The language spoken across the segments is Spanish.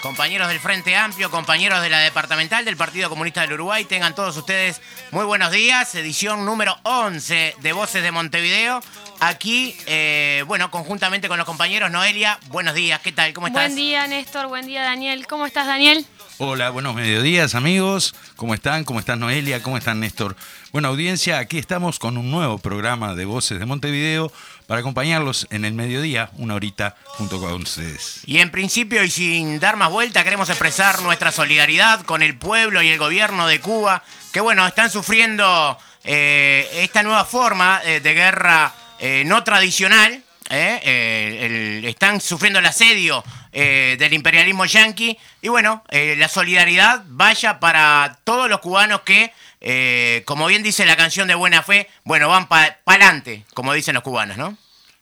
compañeros del Frente Amplio, compañeros de la departamental del Partido Comunista del Uruguay, tengan todos ustedes muy buenos días. Edición número 11 de Voces de Montevideo. Aquí, eh, bueno, conjuntamente con los compañeros, Noelia, buenos días, ¿qué tal? ¿Cómo estás? Buen día, Néstor, buen día, Daniel. ¿Cómo estás, Daniel? Hola, buenos mediodías amigos. ¿Cómo están? ¿Cómo están Noelia? ¿Cómo están Néstor? Bueno, audiencia, aquí estamos con un nuevo programa de Voces de Montevideo para acompañarlos en el mediodía, una horita junto con ustedes. Y en principio y sin dar más vuelta, queremos expresar nuestra solidaridad con el pueblo y el gobierno de Cuba, que bueno, están sufriendo eh, esta nueva forma eh, de guerra eh, no tradicional. están sufriendo el asedio del imperialismo yanqui. Y bueno, la solidaridad vaya para todos los cubanos que eh, como bien dice la canción de Buena Fe, bueno, van para adelante, como dicen los cubanos, ¿no?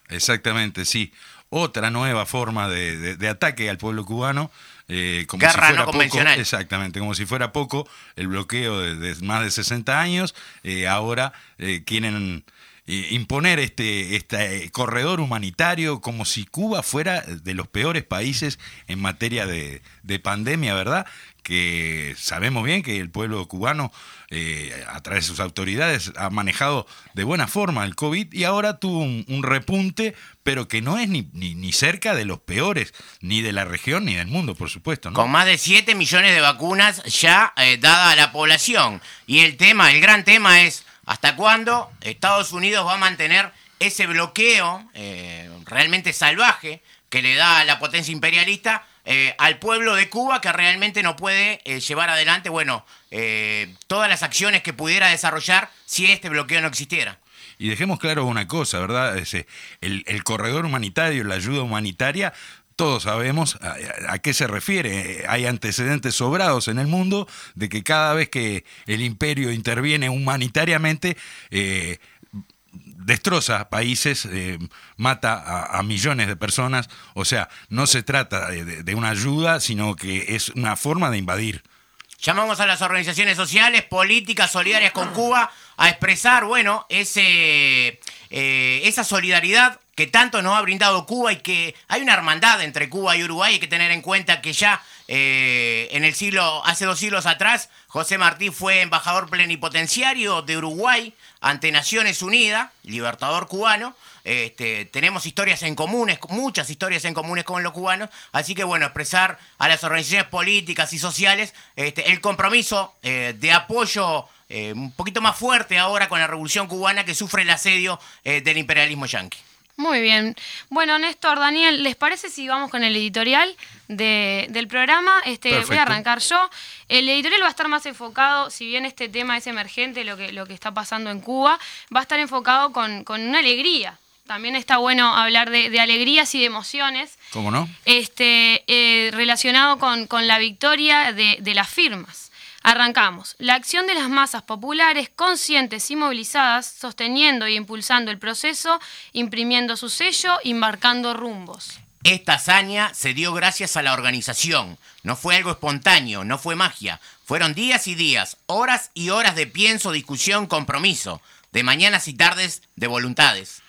Exactamente, sí. Otra nueva forma de, ataque al pueblo cubano. Eh, como Guerra no convencional. exactamente, como si fuera poco el bloqueo de, más de 60 años. Eh, ahora quieren imponer este, este corredor humanitario como si Cuba fuera de los peores países en materia de, de pandemia, ¿verdad? Que sabemos bien que el pueblo cubano eh, a través de sus autoridades, ha manejado de buena forma el COVID y ahora tuvo un, repunte, pero que no es ni, ni, cerca de los peores, ni de la región ni del mundo, por supuesto. Con más de 7 millones de vacunas ya eh, dada a la población. Y el tema, el gran tema es, ¿hasta cuándo Estados Unidos va a mantener ese bloqueo eh, realmente salvaje que le da a la potencia imperialista eh, al pueblo de Cuba que realmente no puede eh, llevar adelante, bueno, todas las acciones que pudiera desarrollar si este bloqueo no existiera. Y dejemos claro una cosa, ¿verdad? El, corredor humanitario, la ayuda humanitaria, todos sabemos a, qué se refiere. Hay antecedentes sobrados en el mundo de que cada vez que el imperio interviene humanitariamente, destroza países, eh, mata a, millones de personas. O sea, no se trata de, una ayuda, sino que es una forma de invadir. Llamamos a las organizaciones sociales, políticas, solidarias con Cuba a expresar, bueno, ese, eh, esa solidaridad que tanto nos ha brindado Cuba y que hay una hermandad entre Cuba y Uruguay. Hay que tener en cuenta que ya eh, en el siglo, hace dos siglos atrás, José Martí fue embajador plenipotenciario de Uruguay ante Naciones Unidas, libertador cubano. Este, tenemos historias en comunes, muchas historias en comunes con los cubanos, así que bueno, expresar a las organizaciones políticas y sociales este, el compromiso eh, de apoyo eh, un poquito más fuerte ahora con la revolución cubana que sufre el asedio del imperialismo yanqui. Muy bien. Bueno, Néstor, Daniel, ¿les parece si vamos con el editorial del programa? Este, voy a arrancar yo. El editorial va a estar más enfocado, si bien este tema es emergente, lo que, lo que está pasando en Cuba, va a estar enfocado con, una alegría. También está bueno hablar de, alegrías y de emociones. ¿Cómo no? Este, eh, relacionado con, la victoria de, de las firmas. Arrancamos. La acción de las masas populares conscientes y movilizadas, sosteniendo y impulsando el proceso, imprimiendo su sello y marcando rumbos. Esta hazaña se dio gracias a la organización. No fue algo espontáneo, no fue magia. Fueron días y días, horas y horas de pienso, discusión, compromiso, de mañanas y tardes de voluntades.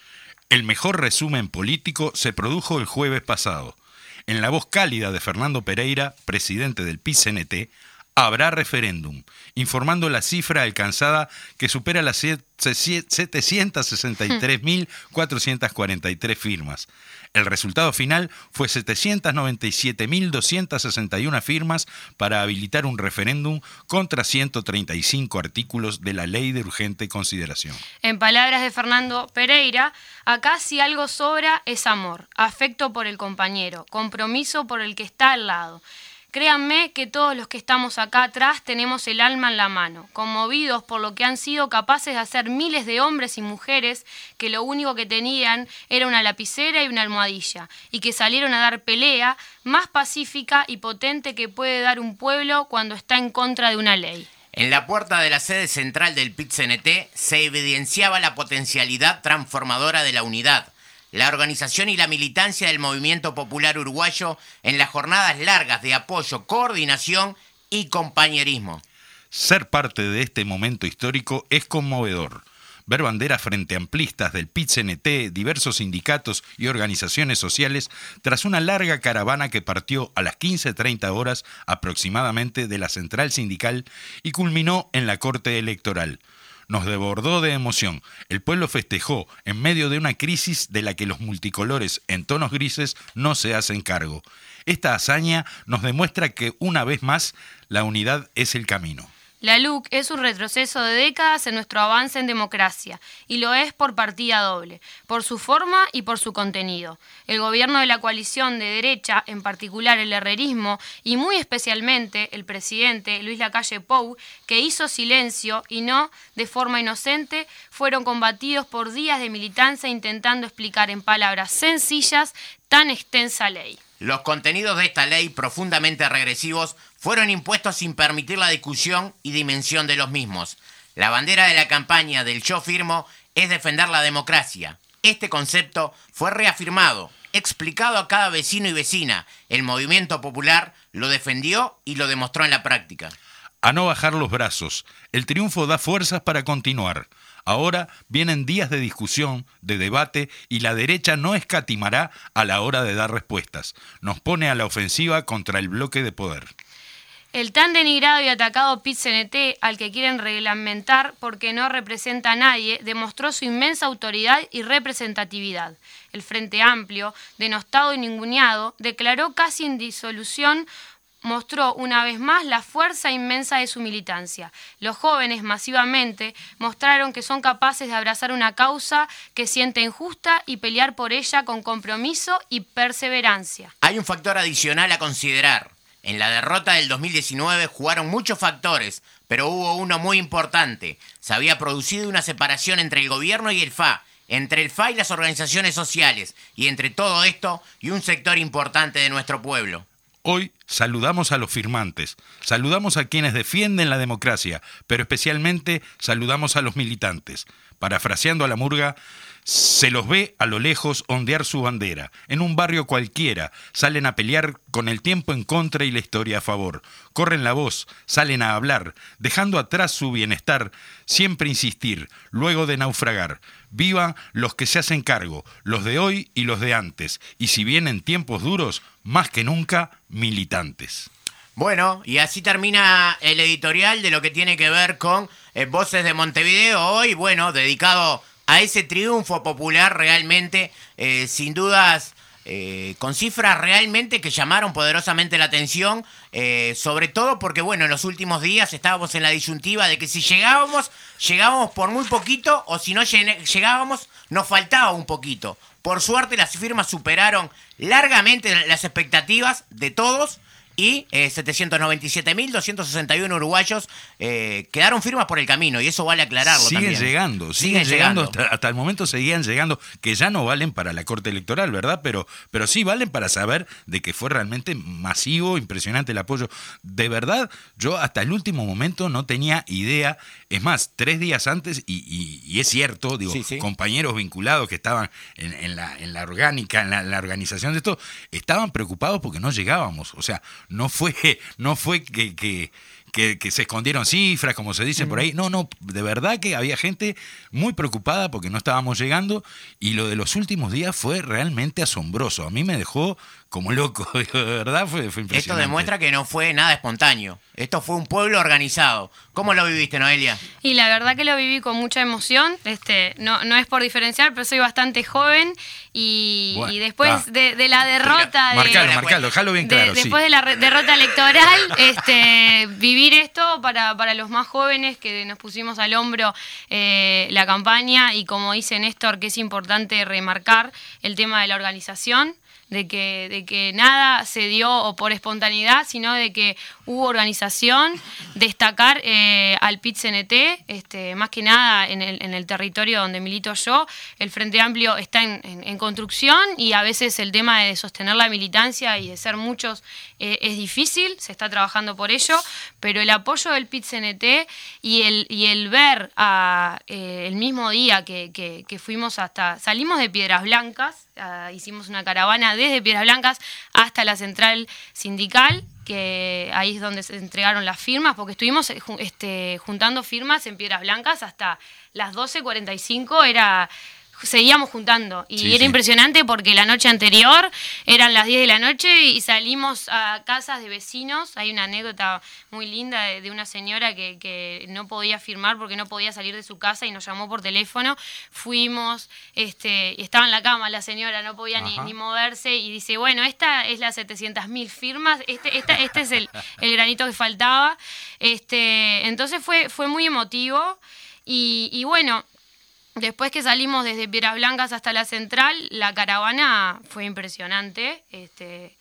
El mejor resumen político se produjo el jueves pasado. En la voz cálida de Fernando Pereira, presidente del PICNT, habrá referéndum, informando la cifra alcanzada que supera las 763.443 firmas. El resultado final fue 797.261 firmas para habilitar un referéndum contra 135 artículos de la ley de urgente consideración. En palabras de Fernando Pereira, acá si algo sobra es amor, afecto por el compañero, compromiso por el que está al lado. Créanme que todos los que estamos acá atrás tenemos el alma en la mano, conmovidos por lo que han sido capaces de hacer miles de hombres y mujeres que lo único que tenían era una lapicera y una almohadilla, y que salieron a dar pelea más pacífica y potente que puede dar un pueblo cuando está en contra de una ley. En la puerta de la sede central del PIT-CNT se evidenciaba la potencialidad transformadora de la unidad, la organización y la militancia del movimiento popular uruguayo en las jornadas largas de apoyo, coordinación y compañerismo. Ser parte de este momento histórico es conmovedor ver banderas frente amplistas del PIT-CNT, diversos sindicatos y organizaciones sociales tras una larga caravana que partió a las 15.30 horas aproximadamente de la central sindical y culminó en la Corte Electoral nos desbordó de emoción. El pueblo festejó en medio de una crisis de la que los multicolores en tonos grises no se hacen cargo. Esta hazaña nos demuestra que una vez más la unidad es el camino. La LUC es un retroceso de décadas en nuestro avance en democracia, y lo es por partida doble, por su forma y por su contenido. El gobierno de la coalición de derecha, en particular el herrerismo, y muy especialmente el presidente Luis Lacalle Pou, que hizo silencio y no de forma inocente, fueron combatidos por días de militancia intentando explicar en palabras sencillas tan extensa ley. Los contenidos de esta ley profundamente regresivos fueron impuestos sin permitir la discusión y dimensión de los mismos. La bandera de la campaña del yo firmo es defender la democracia. Este concepto fue reafirmado, explicado a cada vecino y vecina. El movimiento popular lo defendió y lo demostró en la práctica. A no bajar los brazos. El triunfo da fuerzas para continuar. Ahora vienen días de discusión, de debate, y la derecha no escatimará a la hora de dar respuestas. Nos pone a la ofensiva contra el bloque de poder. El tan denigrado y atacado PIT-CNT, al que quieren reglamentar porque no representa a nadie, demostró su inmensa autoridad y representatividad. El Frente Amplio, denostado y ninguneado, declaró casi en disolución mostró una vez más la fuerza inmensa de su militancia. Los jóvenes masivamente mostraron que son capaces de abrazar una causa que sienten justa y pelear por ella con compromiso y perseverancia. Hay un factor adicional a considerar. En la derrota del 2019 jugaron muchos factores, pero hubo uno muy importante. Se había producido una separación entre el gobierno y el FA, entre el FA y las organizaciones sociales, y entre todo esto y un sector importante de nuestro pueblo. Hoy saludamos a los firmantes, saludamos a quienes defienden la democracia, pero especialmente saludamos a los militantes. Parafraseando a la murga, se los ve a lo lejos ondear su bandera. En un barrio cualquiera salen a pelear con el tiempo en contra y la historia a favor. Corren la voz, salen a hablar, dejando atrás su bienestar, siempre insistir, luego de naufragar. Vivan los que se hacen cargo, los de hoy y los de antes. Y si vienen tiempos duros, más que nunca, militantes. Bueno, y así termina el editorial de lo que tiene que ver con eh, Voces de Montevideo hoy, bueno, dedicado a ese triunfo popular realmente, eh, sin dudas, eh, con cifras realmente que llamaron poderosamente la atención, eh, sobre todo porque, bueno, en los últimos días estábamos en la disyuntiva de que si llegábamos, llegábamos por muy poquito, o si no llegábamos, nos faltaba un poquito. Por suerte las firmas superaron largamente las expectativas de todos y eh, 797.261 uruguayos eh, quedaron firmas por el camino y eso vale aclararlo. Siguen llegando, siguen, llegando, Hasta, el momento seguían llegando, que ya no valen para la Corte Electoral, ¿verdad? Pero, pero sí valen para saber de que fue realmente masivo, impresionante el apoyo. De verdad, yo hasta el último momento no tenía idea, es más, tres días antes, y, es cierto, digo, compañeros vinculados que estaban en, la, en la orgánica, en la organización de esto, estaban preocupados porque no llegábamos, o sea, no fue, no fue que, que, que, se escondieron cifras, como se dice por ahí. No, no, de verdad que había gente muy preocupada porque no estábamos llegando y lo de los últimos días fue realmente asombroso. A mí me dejó como loco, de verdad fue, impresionante. Esto demuestra que no fue nada espontáneo. Esto fue un pueblo organizado. ¿Cómo lo viviste, Noelia? Y la verdad que lo viví con mucha emoción. Este, no, no es por diferenciar, pero soy bastante joven Y, después de, la derrota... Marcalo, marcalo, déjalo bien claro. Después de la derrota electoral, este, vivir esto para, para los más jóvenes que nos pusimos al hombro eh, la campaña y como dice Néstor, que es importante remarcar el tema de la organización de que, de que nada se dio por espontaneidad, sino de que hubo organización, destacar eh, al PIT-CNT, este, más que nada en el, en el, territorio donde milito yo, el Frente Amplio está en, en, construcción y a veces el tema de sostener la militancia y de ser muchos eh, es difícil, se está trabajando por ello, pero el apoyo del PIT-CNT y el, y el ver eh, el mismo día que, que, que fuimos hasta, salimos de Piedras Blancas, Ah, hicimos una caravana desde Piedras Blancas hasta la central sindical, que ahí es donde se entregaron las firmas, porque estuvimos eh, este, juntando firmas en Piedras Blancas hasta las 12.45, era seguíamos juntando. Y era impresionante porque la noche anterior eran las 10 de la noche y salimos a casas de vecinos. Hay una anécdota muy linda de, una señora que, que, no podía firmar porque no podía salir de su casa y nos llamó por teléfono. Fuimos, este, y estaba en la cama la señora, no podía ni, ni, moverse y dice, bueno, esta es las 700.000 firmas, este, esta, este es el, el, granito que faltaba. Este, entonces fue, fue muy emotivo. Y, y bueno, Después que salimos desde Piedras Blancas hasta la central, la caravana fue impresionante. Este,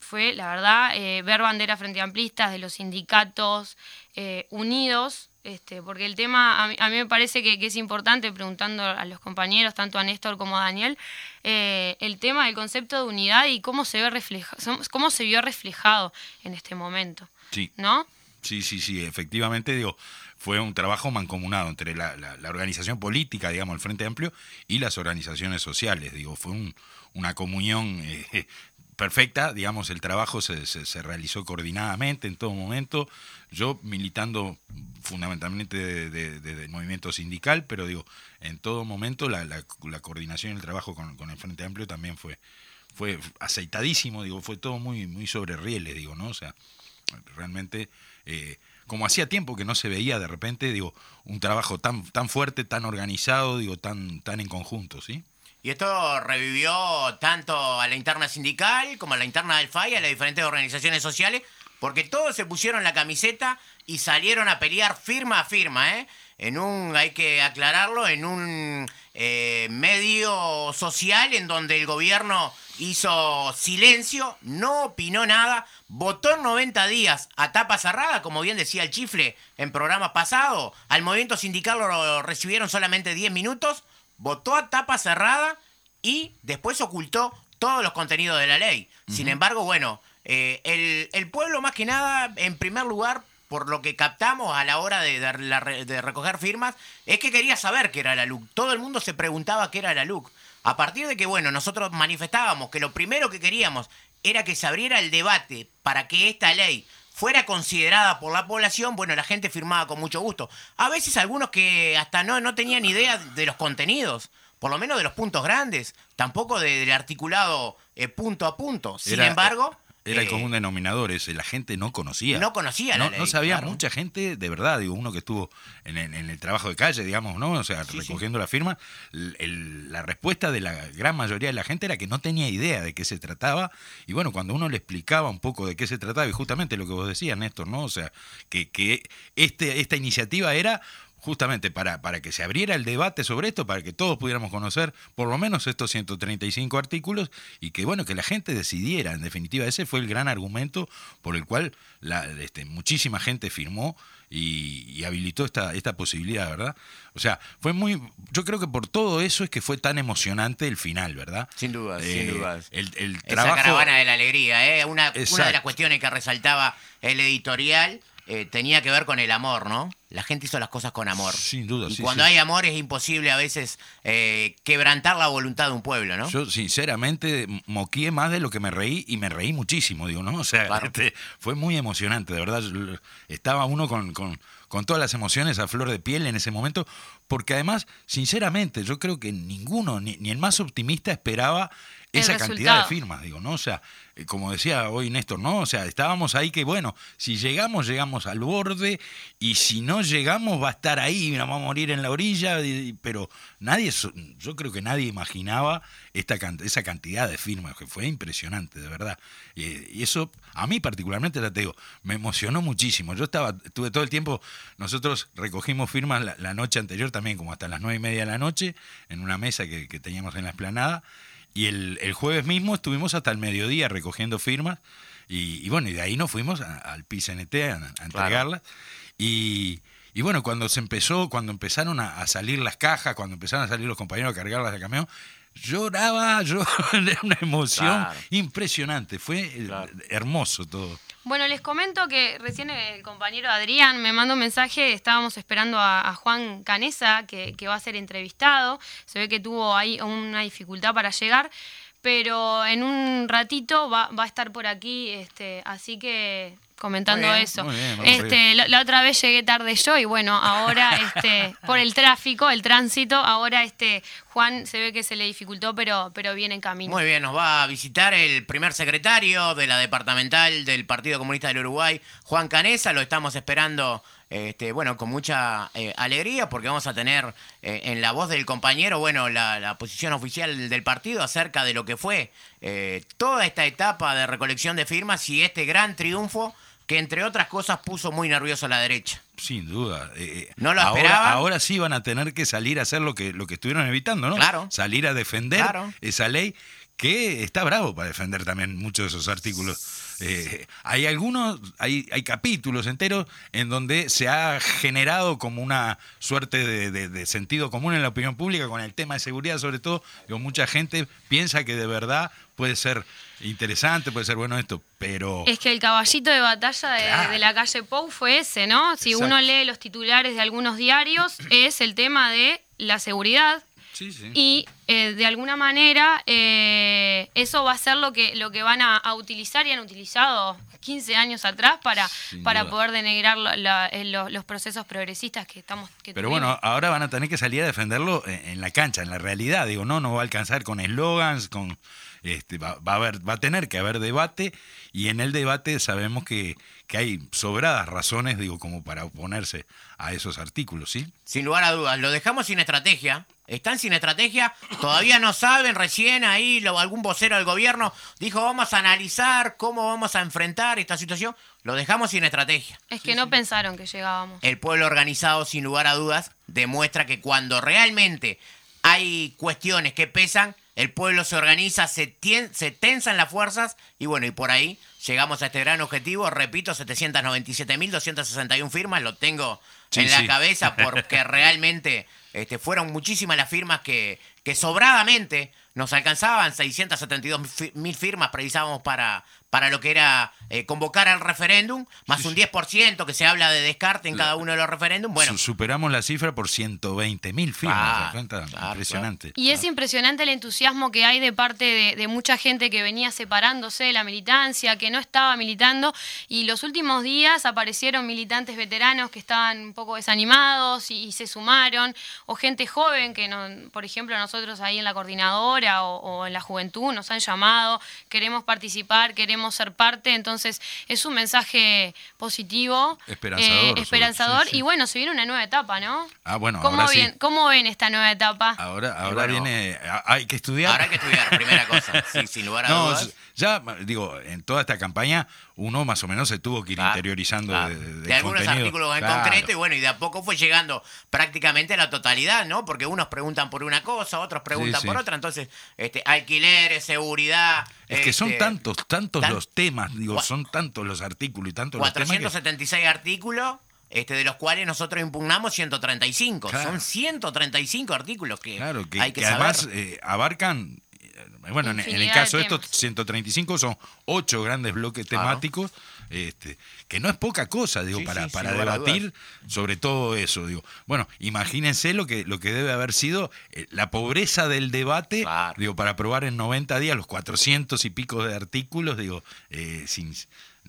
fue, la verdad, eh, ver banderas frente amplistas de los sindicatos eh, unidos, este, porque el tema, a mí, me parece que, es importante, preguntando a los compañeros, tanto a Néstor como a Daniel, eh, el tema del concepto de unidad y cómo se, ve refleja, cómo se vio reflejado en este momento. Sí. ¿No? Sí, sí, sí, efectivamente, digo, fue un trabajo mancomunado entre la, organización política, digamos, el Frente Amplio, y las organizaciones sociales. Digo, fue una comunión eh, perfecta, digamos, el trabajo se, se, realizó coordinadamente en todo momento. Yo militando fundamentalmente del movimiento sindical, pero digo, en todo momento la, coordinación y el trabajo con, el Frente Amplio también fue, fue aceitadísimo, digo, fue todo muy, muy sobre rieles, digo, ¿no? O sea, realmente... Eh, como hacía tiempo que no se veía de repente, digo, un trabajo tan, tan fuerte, tan organizado, digo, tan, tan en conjunto, ¿sí? Y esto revivió tanto a la interna sindical como a la interna del FAI, a las diferentes organizaciones sociales, porque todos se pusieron la camiseta y salieron a pelear firma a firma, ¿eh? En un, hay que aclararlo, en un eh, medio social en donde el gobierno hizo silencio, no opinó nada, votó en 90 días a tapa cerrada, como bien decía el chifle en programas pasados, al movimiento sindical lo recibieron solamente 10 minutos, votó a tapa cerrada y después ocultó todos los contenidos de la ley. Sin embargo, bueno, eh, el, el pueblo más que nada, en primer lugar, por lo que captamos a la hora de, de, recoger firmas, es que quería saber qué era la LUC. Todo el mundo se preguntaba qué era la LUC. A partir de que, bueno, nosotros manifestábamos que lo primero que queríamos era que se abriera el debate para que esta ley fuera considerada por la población, bueno, la gente firmaba con mucho gusto. A veces algunos que hasta no, no tenían idea de los contenidos, por lo menos de los puntos grandes, tampoco del articulado eh, punto a punto. Sin embargo... Era el eh, común denominador ese, la gente no conocía. No conocía la No sabía mucha gente, de verdad, digo, uno que estuvo en, el trabajo de calle, digamos, ¿no? O sea, recogiendo la firma, la respuesta de la gran mayoría de la gente era que no tenía idea de qué se trataba. Y bueno, cuando uno le explicaba un poco de qué se trataba, y justamente lo que vos decías, Néstor, ¿no? O sea, que, que este, esta iniciativa era justamente para, para que se abriera el debate sobre esto, para que todos pudiéramos conocer por lo menos estos 135 artículos y que bueno, que la gente decidiera, en definitiva, ese fue el gran argumento por el cual la, este, muchísima gente firmó y, habilitó esta, esta posibilidad, ¿verdad? O sea, fue muy, yo creo que por todo eso es que fue tan emocionante el final, ¿verdad? Sin duda, sin eh, duda. El, el Esa caravana de la alegría, ¿eh? Una, una de las cuestiones que resaltaba el editorial eh, tenía que ver con el amor, ¿no? La gente hizo las cosas con amor. Sin duda. Y cuando hay amor es imposible a veces eh, quebrantar la voluntad de un pueblo, ¿no? Yo sinceramente moqué más de lo que me reí y me reí muchísimo, digo, ¿no? O sea, este, fue muy emocionante, de verdad. Estaba uno con, con, con todas las emociones a flor de piel en ese momento, porque además, sinceramente, yo creo que ninguno, ni, ni el más optimista esperaba esa cantidad de firmas, digo, ¿no? O sea, eh, como decía hoy Néstor, ¿no? O sea, estábamos ahí que, bueno, si llegamos, llegamos al borde, y si no llegamos, va a estar ahí, nos vamos a morir en la orilla, pero nadie, yo creo que nadie imaginaba esta, esa cantidad de firmas, que fue impresionante, de verdad. Y, eso, a mí particularmente, te digo, me emocionó muchísimo. Yo estaba, tuve todo el tiempo, nosotros recogimos firmas la, noche anterior también, como hasta las nueve y media de la noche, en una mesa que, que teníamos en la esplanada, y el, el, jueves mismo estuvimos hasta el mediodía recogiendo firmas. Y, bueno, y de ahí nos fuimos al PICNT a, a entregarlas. Y, y, bueno, cuando se empezó, cuando empezaron a, salir las cajas, cuando empezaron a salir los compañeros a cargarlas de camión, lloraba, yo de una emoción impresionante. Fue hermoso todo. Bueno, les comento que recién el compañero Adrián me mandó un mensaje, estábamos esperando a, Juan Canesa, que, va a ser entrevistado, se ve que tuvo ahí una dificultad para llegar, pero en un ratito va, va a estar por aquí, este, así que comentando eso. este, la, otra vez llegué tarde yo y bueno, ahora este, por el tráfico, el tránsito, ahora este Juan se ve que se le dificultó, pero, pero viene en camino. Muy bien, nos va a visitar el primer secretario de la departamental del Partido Comunista del Uruguay, Juan Canesa, lo estamos esperando. Este, bueno, con mucha eh, alegría porque vamos a tener eh, en la voz del compañero, bueno, la, posición oficial del partido acerca de lo que fue eh, toda esta etapa de recolección de firmas y este gran triunfo que entre otras cosas puso muy nervioso a la derecha. Sin duda. Eh, eh, no lo ahora, Ahora sí van a tener que salir a hacer lo que, lo que estuvieron evitando, ¿no? Claro. Salir a defender esa ley que está bravo para defender también muchos de esos artículos. Eh, hay algunos, hay, hay capítulos enteros en donde se ha generado como una suerte de, de, sentido común en la opinión pública con el tema de seguridad, sobre todo, digo, mucha gente piensa que de verdad puede ser interesante, puede ser bueno esto, pero... Es que el caballito de batalla de, la calle Pou fue ese, ¿no? Si uno lee los titulares de algunos diarios, es el tema de la seguridad. Sí, sí. Y eh, de alguna manera eh, eso va a ser lo que, lo que van a, utilizar y han utilizado 15 años atrás para, para poder denegrar eh, los, procesos progresistas que estamos... Que Pero bueno, ahora van a tener que salir a defenderlo en la cancha, en la realidad. Digo, no, no va a alcanzar con eslogans, con este, va, a haber, va a tener que haber debate y en el debate sabemos que, que hay sobradas razones, digo, como para oponerse a esos artículos, ¿sí? Sin lugar a dudas, lo dejamos sin estrategia. Están sin estrategia, todavía no saben, recién ahí lo, algún vocero del gobierno dijo vamos a analizar cómo vamos a enfrentar esta situación. Lo dejamos sin estrategia. Es que no pensaron que llegábamos. El pueblo organizado, sin lugar a dudas, demuestra que cuando realmente hay cuestiones que pesan, el pueblo se organiza, se, se tensan las fuerzas y bueno, y por ahí llegamos a este gran objetivo. Repito, 797.261 firmas, lo tengo en la cabeza porque realmente este, fueron muchísimas las firmas que, que sobradamente nos alcanzaban, 672.000 firmas precisábamos para, para lo que era eh, convocar al referéndum, más un 10% que se habla de descarte en cada uno de los referéndums. Bueno, superamos la cifra por 120 mil firmas. impresionante. Y es impresionante el entusiasmo que hay de parte de, mucha gente que venía separándose de la militancia, que no estaba militando, y los últimos días aparecieron militantes veteranos que estaban un poco desanimados y, se sumaron, o gente joven que, no, por ejemplo, nosotros ahí en la coordinadora o, o en la juventud nos han llamado, queremos participar, queremos ser parte, entonces es un mensaje positivo, esperanzador, eh, esperanzador y bueno, se viene una nueva etapa, ¿no? Ah, bueno, ¿Cómo, ahora ven, ¿Cómo ven esta nueva etapa? Ahora, ahora viene, hay que estudiar. Ahora hay que estudiar, primera cosa, sin lugar a dudas. Ya, digo, en toda esta campaña uno más o menos se tuvo que ir interiorizando de, de, algunos artículos en concreto y bueno, y de a poco fue llegando prácticamente a la totalidad, ¿no? Porque unos preguntan por una cosa, otros preguntan por otra, entonces, este, alquileres, seguridad. Es que son este, tantos, tantos los temas, digo, son tantos los artículos y tantos los temas. 476 artículos. Este, de los cuales nosotros impugnamos 135. Son 135 artículos que, hay que, además eh, abarcan bueno, en, el caso de estos 135 son ocho grandes bloques temáticos, este, que no es poca cosa, digo, para, para debatir sobre todo eso, digo. Bueno, imagínense lo que, lo que debe haber sido eh, la pobreza del debate, digo, para aprobar en 90 días los 400 y pico de artículos, digo, eh, sin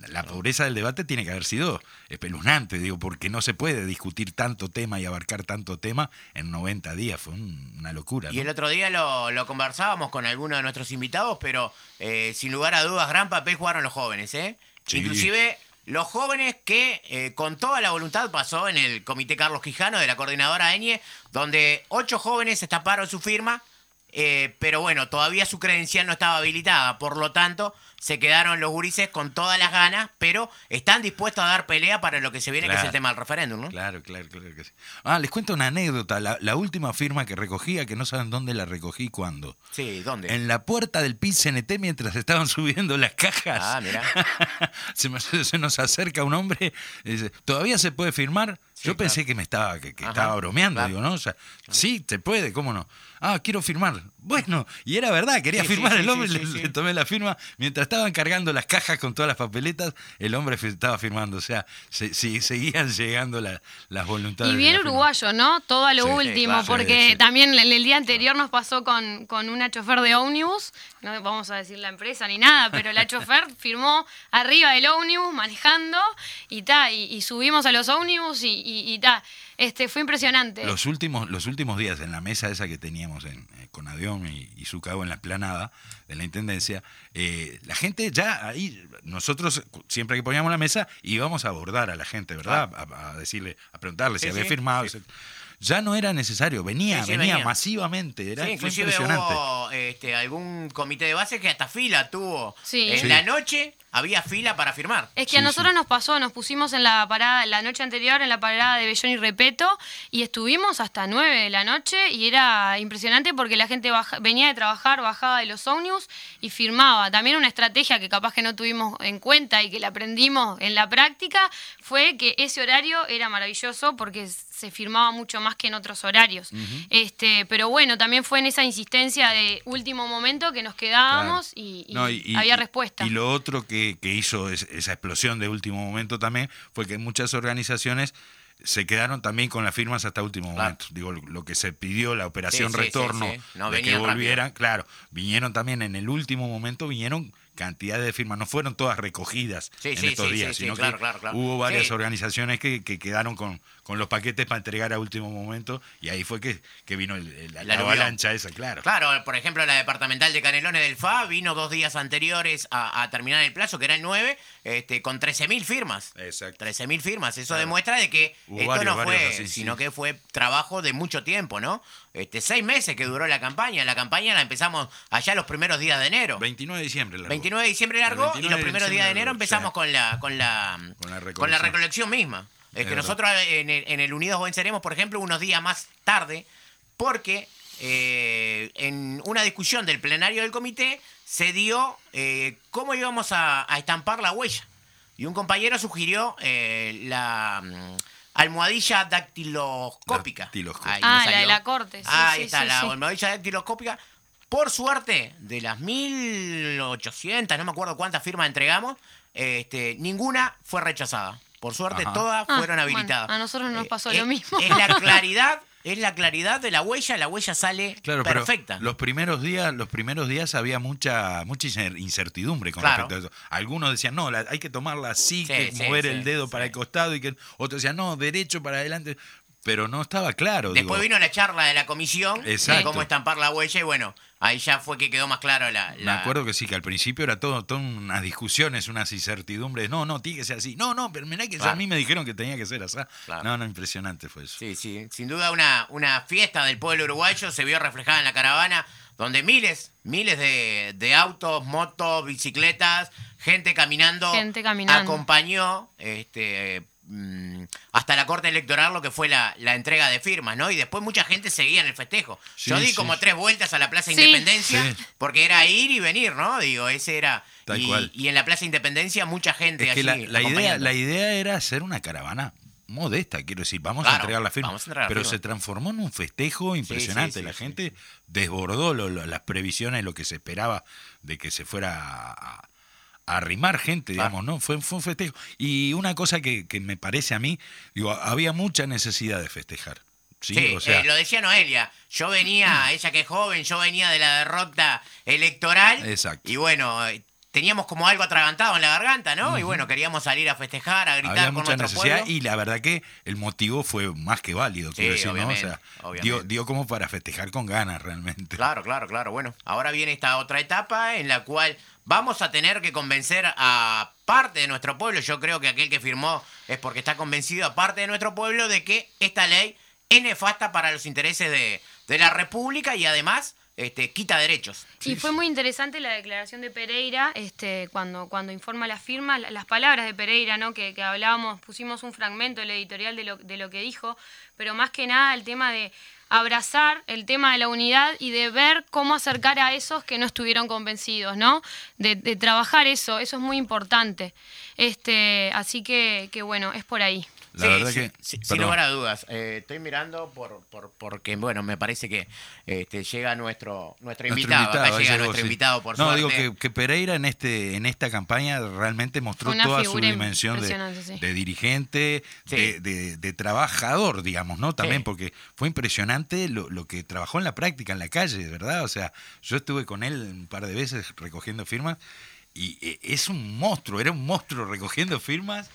la pobreza del debate tiene que haber sido espeluznante, digo, porque no se puede discutir tanto tema y abarcar tanto tema en 90 días, fue una locura. Y el otro día lo, conversábamos con algunos de nuestros invitados, pero eh, sin lugar a dudas, gran papel jugaron los jóvenes, ¿eh? Inclusive los jóvenes que eh, con toda la voluntad pasó en el Comité Carlos Quijano de la coordinadora EñE, donde ocho jóvenes estamparon su firma, eh, pero bueno, todavía su credencial no estaba habilitada, por lo tanto se quedaron los gurises con todas las ganas, pero están dispuestos a dar pelea para lo que se viene, que es el tema del referéndum, ¿no? Claro, claro, claro que sí. Ah, les cuento una anécdota. La, última firma que recogía, que no saben dónde la recogí y cuándo. Sí, ¿dónde? En la puerta del PIT CNT mientras estaban subiendo las cajas. Ah, mira. se, nos acerca un hombre y dice, ¿todavía se puede firmar? Yo pensé que me estaba, que, estaba bromeando, digo, ¿no? O sea, sí, se puede, ¿cómo no? Ah, quiero firmar. Bueno, y era verdad, quería firmar el hombre, le, tomé la firma. Mientras estaban cargando las cajas con todas las papeletas, el hombre estaba firmando. O sea, seguían llegando las voluntades. Y bien uruguayo, ¿no? Todo a lo último, porque también el, día anterior nos pasó con, con una chofer de ómnibus, no vamos a decir la empresa ni nada, pero la chofer firmó arriba del ómnibus manejando y, ta, y, subimos a los ómnibus y, y, Este, fue impresionante. Los últimos, los últimos días en la mesa esa que teníamos en, eh, con Adión y, y Sucago en la planada de la Intendencia, eh, la gente ya ahí, nosotros siempre que poníamos la mesa íbamos a abordar a la gente, ¿verdad? A, decirle, a preguntarle si había firmado ya no era necesario, venía, venía, masivamente, era inclusive impresionante. Hubo este, algún comité de base que hasta fila tuvo. En la noche había fila para firmar. Es que a nosotros nos pasó, nos pusimos en la parada, la noche anterior, en la parada de Bellón y Repeto, y estuvimos hasta 9 de la noche, y era impresionante porque la gente venía de trabajar, bajaba de los ómnibus y firmaba. También una estrategia que capaz que no tuvimos en cuenta y que la aprendimos en la práctica fue que ese horario era maravilloso porque se firmaba mucho más que en otros horarios. este, pero bueno, también fue en esa insistencia de último momento que nos quedábamos y, había respuesta. Y lo otro que, hizo esa explosión de último momento también fue que muchas organizaciones se quedaron también con las firmas hasta último momento. Digo, lo que se pidió, la operación retorno, de que volvieran, claro, vinieron también en el último momento, vinieron cantidad de firmas, no fueron todas recogidas en estos días, sino que hubo varias organizaciones que, quedaron con, con los paquetes para entregar a último momento y ahí fue que, que vino la, avalancha esa, claro. Claro, por ejemplo, la departamental de Canelones del FA vino dos días anteriores a, terminar el plazo, que era el 9, este, con 13.000 firmas. Exacto. 13.000 firmas, eso demuestra de que esto no fue, sino que fue trabajo de mucho tiempo, ¿no? Este, seis meses que duró la campaña, la campaña la empezamos allá los primeros días de enero. 29 de diciembre. 29 de diciembre largó y los primeros días de enero empezamos con la con la con la recolección, misma. Es, que nosotros en el, Unidos Venceremos, por ejemplo, unos días más tarde, porque eh, en una discusión del plenario del comité se dio eh, cómo íbamos a, estampar la huella. Y un compañero sugirió eh, la mm, almohadilla dactiloscópica. ah, la de la corte. Ahí está, la almohadilla dactiloscópica por suerte, de las 1800, no me acuerdo cuántas firmas entregamos, este, ninguna fue rechazada. Por suerte, todas ah, fueron habilitadas. a nosotros nos eh, pasó lo mismo. Es la claridad es la claridad de la huella, la huella sale perfecta. los primeros días, los primeros días había mucha mucha incertidumbre con respecto a eso. Algunos decían, "No, hay que tomarla así, que mover el dedo para el costado" y que otros decían, "No, derecho para adelante." Pero no estaba claro. Después vino la charla de la comisión de cómo estampar la huella y bueno, Ahí ya fue que quedó más claro la, Me acuerdo que sí, que al principio era todo, todo unas discusiones, unas incertidumbres. No, no, tiene que ser así. No, no, pero mirá que a mí me dijeron que tenía que ser así. No, no, impresionante fue eso. Sí, sí. Sin duda una, una fiesta del pueblo uruguayo se vio reflejada en la caravana, donde miles, miles de, de autos, motos, bicicletas, gente caminando, gente caminando. acompañó este, hasta la corte electoral lo que fue la, entrega de firmas, ¿no? Y después mucha gente seguía en el festejo. Yo di como tres vueltas a la Plaza Independencia porque era ir y venir, ¿no? Digo, ese era... y, en la Plaza Independencia mucha gente allí la, idea, la idea era hacer una caravana modesta, quiero decir, vamos a entregar la firma. pero se transformó en un festejo impresionante. la gente desbordó las previsiones, lo que se esperaba de que se fuera a, arrimar gente, digamos, ¿no? Fue, fue, un festejo. Y una cosa que, me parece a mí, digo, había mucha necesidad de festejar. Sí, o sea, eh, lo decía Noelia. Yo venía, ella que es joven, yo venía de la derrota electoral. Exacto. Y bueno, teníamos como algo atragantado en la garganta, ¿no? Y bueno, queríamos salir a festejar, a gritar Había con mucha nuestro necesidad pueblo. y la verdad que el motivo fue más que válido, quiero Sí, decir, ¿no? O sea, dio como para festejar con ganas realmente. Claro, claro, claro. Bueno, ahora viene esta otra etapa en la cual vamos a tener que convencer a parte de nuestro pueblo. Yo creo que aquel que firmó es porque está convencido a parte de nuestro pueblo de que esta ley es nefasta para los intereses de, de la República y además este, quita derechos. Y fue muy interesante la declaración de Pereira, este, cuando, cuando informa la firma, la- las palabras de Pereira, ¿no? Que, que hablábamos, pusimos un fragmento del editorial de lo, de lo que dijo, pero más que nada el tema de abrazar el tema de la unidad y de ver cómo acercar a esos que no estuvieron convencidos, ¿no? De, de trabajar eso, eso es muy importante. Este, así que, que bueno, es por ahí. La Sí, verdad sí, que. sí, sin lugar a dudas. Eh, estoy mirando por, por porque, bueno, me parece que este, llega nuestro, nuestro Nuestro invitado. Acá llega llegó, nuestro sí. invitado, por No, suerte. digo que, que Pereira en este en esta campaña realmente mostró Una toda su dimensión de, impresionante, sí. de dirigente, Sí. de, de- de trabajador, digamos, ¿no? También Sí. porque fue impresionante lo, lo que trabajó en la práctica, en la calle, ¿verdad? O sea, yo estuve con él un par de veces recogiendo firmas y eh, es un monstruo, era un monstruo recogiendo firmas.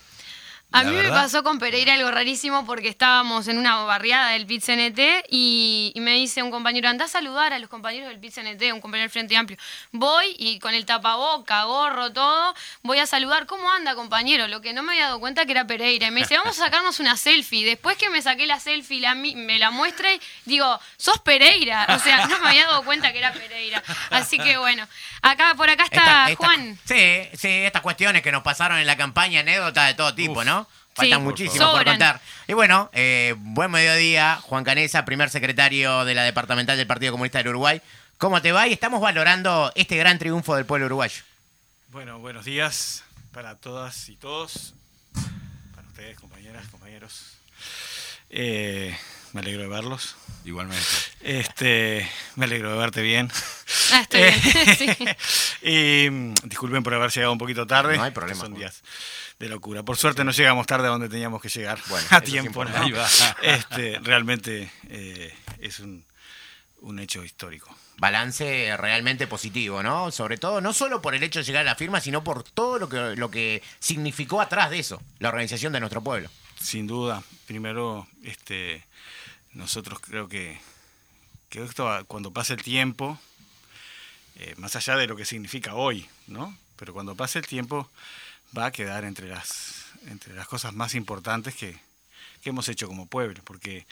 A mí me pasó con Pereira algo rarísimo porque estábamos en una barriada del pit CNT y, y me dice un compañero, anda a saludar a los compañeros del pit CNT, un compañero del Frente Amplio. Voy y con el tapaboca, gorro, todo, voy a saludar. ¿Cómo anda, compañero? Lo que no me había dado cuenta que era Pereira. Y me dice, vamos a sacarnos una selfie. Después que me saqué la selfie, la, me la muestra y digo, sos Pereira. O sea, no me había dado cuenta que era Pereira. Así que bueno, acá por acá está Esta- esta- Juan. Sí, sí, estas cuestiones que nos pasaron en la campaña, anécdotas de todo tipo, ¿no? Faltan Sí, muchísimo por contar. Y bueno, eh, buen mediodía, Juan Canesa, primer secretario de la departamental del Partido Comunista del Uruguay. ¿Cómo te va? Y estamos valorando este gran triunfo del pueblo uruguayo. Bueno, buenos días para todas y todos, para ustedes, compañeras, compañeros. Eh, me alegro de verlos. Igualmente. Este, me alegro de verte bien. Ah, estoy bien. Sí. y mm, disculpen por haber llegado un poquito tarde. No hay problema, Son días de locura. Por suerte no llegamos tarde a donde teníamos que llegar. Bueno, a es tiempo. ¿no? importante. Este, realmente eh, es un, un hecho histórico. Balance realmente positivo, ¿no? Sobre todo, no solo por el hecho de llegar a la firma, sino por todo lo que, lo que significó atrás de eso, la organización de nuestro pueblo. Sin duda. Primero, este, nosotros creo que, que esto cuando pase el tiempo, eh, más allá de lo que significa hoy, ¿no? Pero cuando pase el tiempo va a quedar entre las, entre las cosas más importantes que, que hemos hecho como pueblo, porque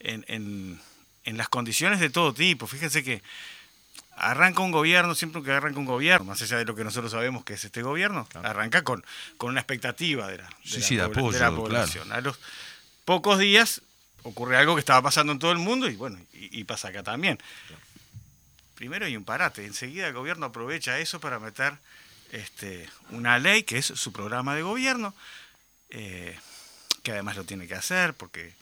en, en- en las condiciones de todo tipo, fíjense que arranca un gobierno, siempre que arranca un gobierno, más allá de lo que nosotros sabemos que es este gobierno, arranca con, con una expectativa de la, de Sí, la sí, de pobla- de la apoyo, claro. población. A los pocos días ocurre algo que estaba pasando en todo el mundo y bueno, y, y pasa acá también. Primero hay un parate, enseguida el gobierno aprovecha eso para meter este, una ley que es su programa de gobierno, eh, que además lo tiene que hacer porque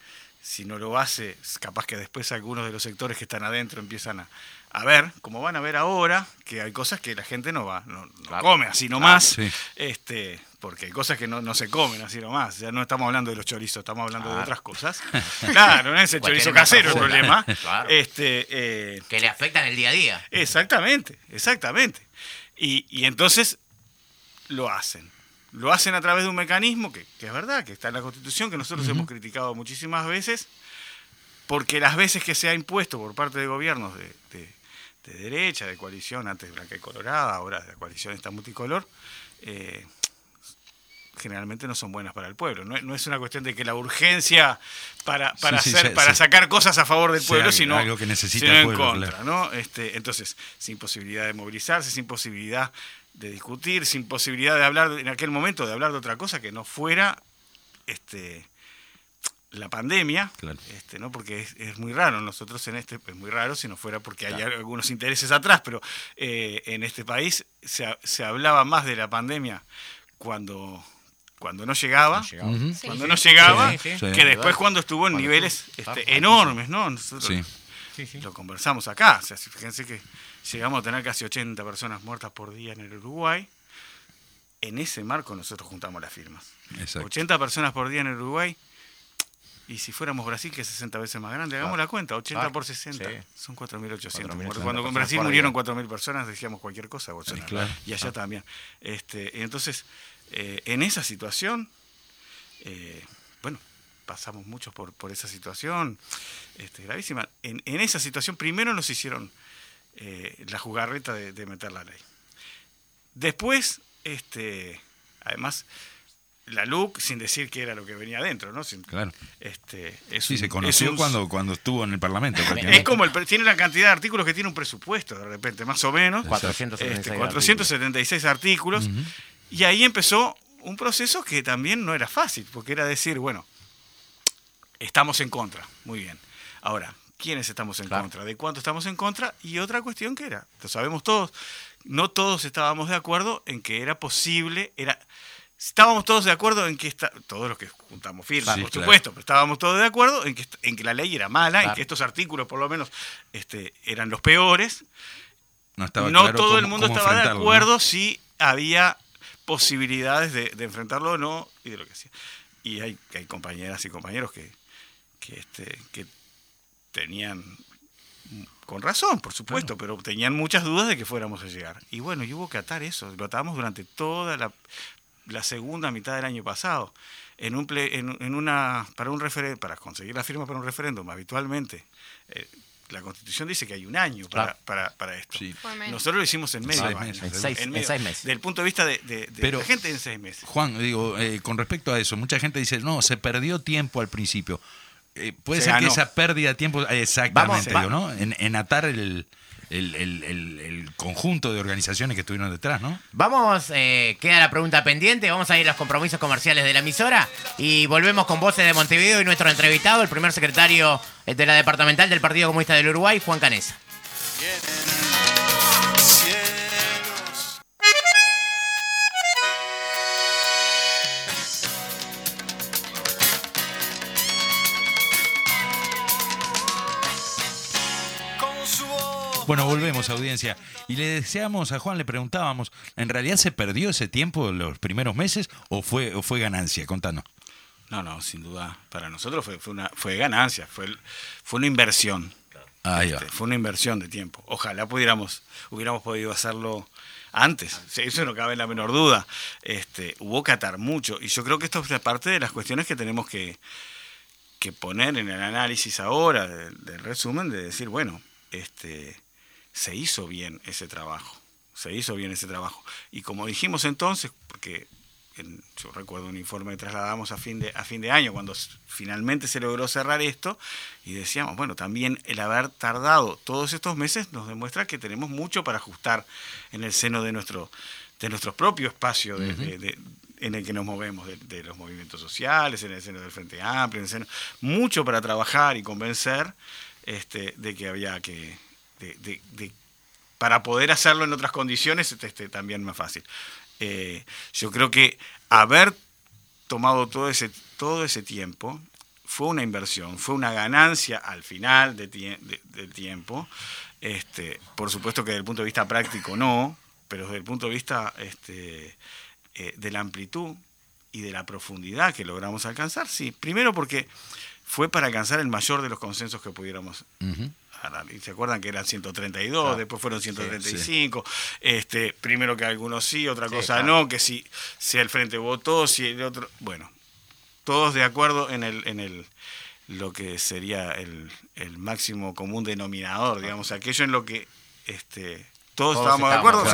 si no lo hace, es capaz que después algunos de los sectores que están adentro empiezan a, a ver, como van a ver ahora, que hay cosas que la gente no va, no, no Claro. come así nomás, sí. este, porque hay cosas que no, no se comen así nomás. Ya no estamos hablando de los chorizos, estamos hablando de Claro. otras cosas. Claro, no es el chorizo casero el problema. Claro. Este, eh, Que le afectan el día a día. Exactamente, exactamente. Y, y entonces lo hacen. Lo hacen a través de un mecanismo que, que es verdad, que está en la Constitución, que nosotros hemos criticado muchísimas veces, porque las veces que se ha impuesto por parte de gobiernos de, de- de derecha, de coalición, antes blanca y colorada, ahora la coalición está multicolor, eh, generalmente no son buenas para el pueblo. No, es- no es una cuestión de que la urgencia para, para, Sí, sí, hacer, sí, para sacar cosas a favor del pueblo, sino, algo que necesita sino el en contra. claro. ¿no? Este, entonces, sin posibilidad de movilizarse, sin posibilidad de discutir, sin posibilidad de hablar, en aquel momento, de hablar de otra cosa que no fuera este, la pandemia, Claro. este, ¿no? porque es, es muy raro, nosotros en este, es muy raro si no fuera porque hay algunos intereses atrás, pero eh, en este país se, se hablaba más de la pandemia cuando, cuando no llegaba, cuando no llegaba, Sí, sí, sí. que después cuando estuvo en Cuando niveles este, enormes, ¿no? Nosotros Sí. lo conversamos acá. O sea, si- fíjense que llegamos a tener casi 80 personas muertas por día en el Uruguay. En ese marco nosotros juntamos las firmas. Exacto. 80 personas por día en el Uruguay. Y si fuéramos Brasil, que es 60 veces más grande, hagamos la cuenta, 80 por 60, son 4.800. Cuando en Brasil murieron 4.000 personas, decíamos cualquier cosa, Bolsonaro. Y allá también. Este, entonces, eh, en esa situación, eh, bueno, pasamos muchos por, por esa situación este, gravísima. En, en, esa situación, primero nos hicieron eh, la jugarreta de, de meter la ley. Después, este, además, la LUC sin decir que era lo que venía adentro, ¿no? claro. Este, sí, se conoció cuando, cuando estuvo en el Parlamento. Es como el, tiene la cantidad de artículos que tiene un presupuesto, de repente, más o menos. 476, este, 476 artículos. Y ahí empezó un proceso que también no era fácil, porque era decir, bueno, estamos en contra, muy bien. Ahora, ¿quiénes estamos en contra? ¿De cuánto estamos en contra? Y otra cuestión que era, lo sabemos todos, no todos estábamos de acuerdo en que era posible, era estábamos todos de acuerdo en que está, todos los que juntamos firmas, por supuesto, pero estábamos todos de acuerdo en que, en que la ley era mala, en que estos artículos por lo menos este, eran los peores. No, todo el mundo estaba de acuerdo si había posibilidades de, enfrentarlo o no y de lo que sea. Y hay, hay compañeras y compañeros que, que, este, que tenían con razón, por supuesto, pero tenían muchas dudas de que fuéramos a llegar. Y bueno, y hubo que atar eso, lo atamos durante toda la la segunda mitad del año pasado, en un en, una, para, un para conseguir la firma para un referéndum, habitualmente. Eh, la Constitución dice que hay un año para, para, esto. Nosotros lo hicimos en medio año. En seis, meses. Del punto de vista de, la gente en seis meses. Juan, digo, eh, con respecto a eso, mucha gente dice, no, se perdió tiempo al principio. Eh, puede ser que esa pérdida de tiempo, exactamente, ¿no? en atar el, el, conjunto de organizaciones que estuvieron detrás, ¿no? Vamos, eh, queda la pregunta pendiente, vamos a ir a los compromisos comerciales de la emisora y volvemos con Voces de Montevideo y nuestro entrevistado, el primer secretario de la departamental del Partido Comunista del Uruguay, Juan Canesa. Bueno, volvemos, audiencia. Y le deseamos a Juan, le preguntábamos, ¿en realidad se perdió ese tiempo los primeros meses o fue, o fue ganancia? Contanos. No, no, sin duda. Para nosotros fue, fue, una, fue ganancia, fue, fue una inversión. Este, fue una inversión de tiempo. Ojalá pudiéramos, hubiéramos podido hacerlo antes. Eso no cabe en la menor duda. Este, hubo que atar mucho. Y yo creo que esto es parte de las cuestiones que tenemos que, que poner en el análisis ahora del resumen, de decir, bueno, este, se hizo bien ese trabajo, se hizo bien ese trabajo. Y como dijimos entonces, porque yo recuerdo un informe que trasladamos a fin, de, a fin de año, cuando finalmente se logró cerrar esto, y decíamos, bueno, también el haber tardado todos estos meses nos demuestra que tenemos mucho para ajustar en el seno de nuestro, de nuestro propio espacio en el que nos movemos, de, los movimientos sociales, en el seno del Frente Amplio, en el seno, mucho para trabajar y convencer este, de que había que, de, para poder hacerlo en otras condiciones este, este también más fácil. Eh, yo creo que haber tomado todo ese, todo ese tiempo fue una inversión, fue una ganancia al final de, del tiempo. Este, por supuesto que desde el punto de vista práctico no, pero desde el punto de vista este, eh, de la amplitud y de la profundidad que logramos alcanzar, sí. Primero porque fue para alcanzar el mayor de los consensos que pudiéramos y se acuerdan que eran 132, después fueron 135, este, primero que algunos sí, otra cosa no, que si, si el frente votó, si el otro, bueno, todos de acuerdo en el, en el lo que sería el, máximo común denominador, digamos, aquello en lo que este, todos, estábamos de acuerdo.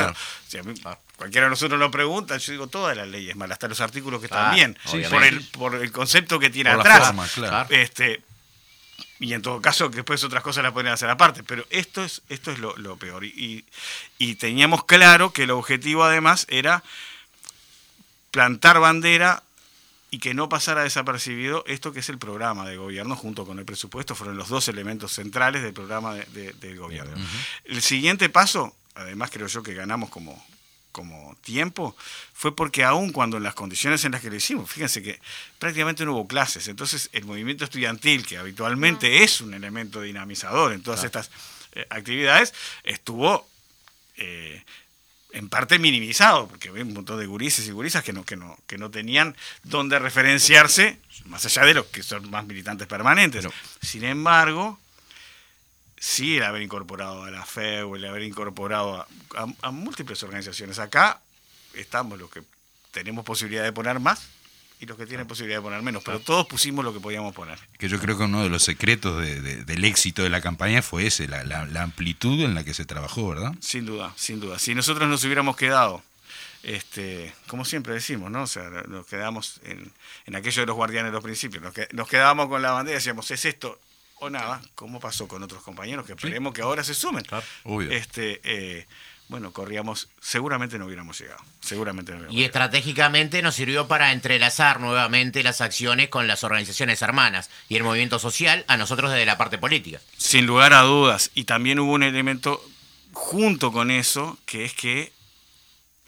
cualquiera de nosotros lo pregunta, yo digo todas las leyes mal, hasta los artículos que están bien, por el, por el concepto que tiene atrás. este, y en todo caso, que después otras cosas las pueden hacer aparte, pero esto es, esto es lo, peor. Y, y, teníamos claro que el objetivo además era plantar bandera y que no pasara desapercibido esto que es el programa de gobierno junto con el presupuesto, fueron los dos elementos centrales del programa de, del gobierno. El siguiente paso, además creo yo que ganamos como, como tiempo fue porque aún cuando en las condiciones en las que lo hicimos, fíjense que prácticamente no hubo clases, entonces el movimiento estudiantil, que habitualmente es un elemento dinamizador en todas estas eh, actividades, estuvo eh, en parte minimizado, porque había un montón de gurises y gurisas que no, que no, que no tenían dónde referenciarse, más allá de los que son más militantes permanentes. Sin embargo, sí el haber incorporado a la FEU, el haber incorporado a múltiples organizaciones. Acá estamos los que tenemos posibilidad de poner más y los que tienen posibilidad de poner menos, pero todos pusimos lo que podíamos poner. Que yo creo que uno de los secretos del éxito de la campaña fue ese, la, amplitud en la que se trabajó, ¿verdad? Sin duda, sin duda. Si nosotros nos hubiéramos quedado, este, como siempre decimos, ¿no? O sea, nos quedamos en, en aquello de los guardianes de los principios, nos, nos quedábamos con la bandera y decíamos, es esto o nada, como pasó con otros compañeros, que esperemos que ahora se sumen. Este, eh, bueno, corríamos, seguramente no hubiéramos llegado. Seguramente y estratégicamente nos sirvió para entrelazar nuevamente las acciones con las organizaciones hermanas y el movimiento social a nosotros desde la parte política. Sin lugar a dudas. Y también hubo un elemento junto con eso, que es que,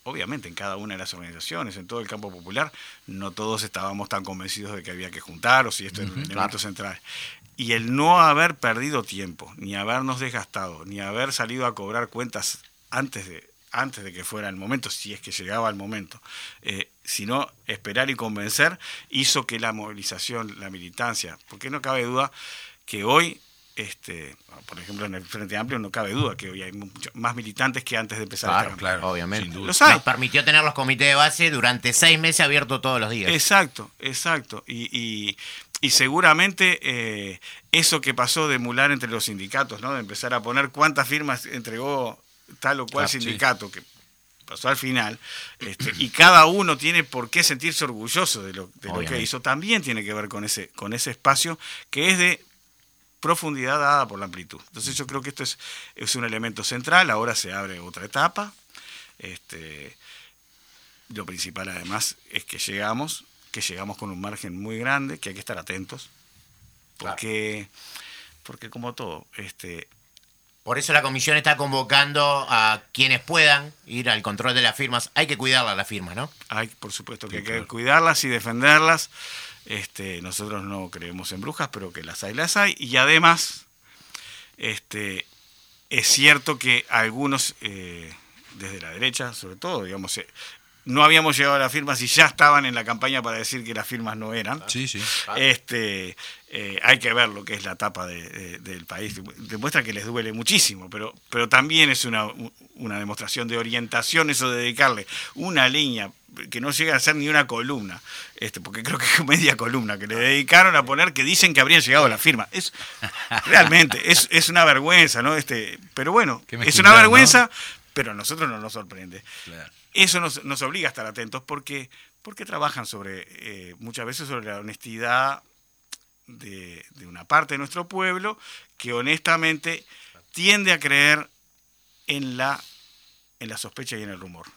obviamente, en cada una de las organizaciones, en todo el campo popular, no todos estábamos tan convencidos de que había que juntar o si esto era un elemento central. Y el no haber perdido tiempo, ni habernos desgastado, ni haber salido a cobrar cuentas antes de, antes de que fuera el momento, si es que llegaba el momento, eh, sino esperar y convencer, hizo que la movilización, la militancia, porque no cabe duda que hoy, este, por ejemplo, en el Frente Amplio no cabe duda que hoy hay más militantes que antes de empezar claro, claro, obviamente. Nos permitió tener los comités de base durante seis meses abiertos todos los días. Exacto, exacto. Y, y, seguramente eh, eso que pasó de emular entre los sindicatos, ¿no? de empezar a poner cuántas firmas entregó tal o cual sindicato que pasó al final, este, y cada uno tiene por qué sentirse orgulloso de lo, que hizo, también tiene que ver con ese, con ese espacio que es de profundidad dada por la amplitud. Entonces yo creo que esto es, es un elemento central, ahora se abre otra etapa. Este, lo principal además es que llegamos, que llegamos con un margen muy grande, que hay que estar atentos, porque, porque como todo, este, por eso la comisión está convocando a quienes puedan ir al control de las firmas. Hay que cuidarlas las firmas, ¿no? Hay, por supuesto que hay que cuidarlas y defenderlas. Este, nosotros no creemos en brujas, pero que las hay, las hay. Y además, este, es cierto que algunos, eh, desde la derecha, sobre todo, digamos, eh, no habíamos llegado a las firmas y ya estaban en la campaña para decir que las firmas no eran. Sí, sí. Este, eh, hay que ver lo que es la tapa del país. Demuestra que les duele muchísimo, pero, pero también es una, una demostración de orientación eso de dedicarle una línea que no llega a ser ni una columna, este, porque creo que es media columna, que le dedicaron a poner que dicen que habrían llegado a la firma. Es realmente, es, es una vergüenza, ¿no? Este, pero bueno, es una vergüenza, pero a nosotros no nos sorprende. Claro. Eso nos, nos, obliga a estar atentos porque, porque trabajan sobre, eh, muchas veces sobre la honestidad de, una parte de nuestro pueblo que honestamente tiende a creer en la, en la sospecha y en el rumor.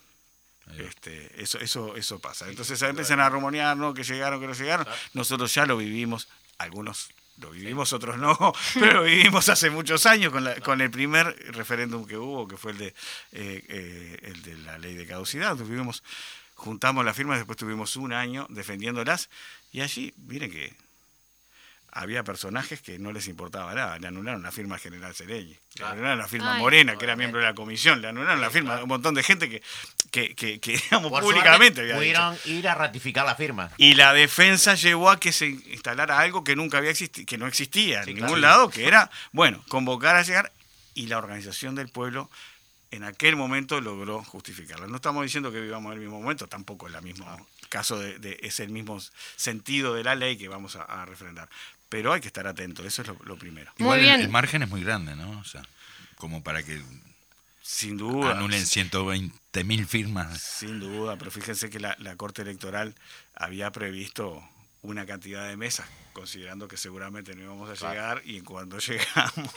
Este, eso, eso, eso pasa. Entonces empiezan a rumorear, ¿no? Que llegaron, que no llegaron. Nosotros ya lo vivimos, algunos lo vivimos, otros no, pero lo vivimos hace muchos años con, la, con el primer referéndum que hubo, que fue el de, eh, eh, el de la ley de caducidad. Tuvimos, juntamos las firmas, después tuvimos un año defendiéndolas, y allí, miren que había personajes que no les importaba nada. Le anularon la firma General Cereñi, le anularon la firma Morena, que era miembro de la comisión, le anularon la firma un montón de gente que, que, que, que digamos, públicamente había pudieron ir a ratificar la firma. Y la defensa llevó a que se instalara algo que nunca había existido, que no existía en ningún lado, que era, bueno, convocar a llegar y la organización del pueblo en aquel momento logró justificarla. No estamos diciendo que vivamos en el mismo momento, tampoco es el mismo caso de, es el mismo sentido de la ley que vamos a refrendar pero hay que estar atento, eso es lo, primero. Muy bien. El, margen es muy grande, ¿no? O sea, como para que sin duda. Anulen 120 mil firmas. Sin duda, pero fíjense que la, Corte Electoral había previsto una cantidad de mesas, considerando que seguramente no íbamos a llegar y cuando llegamos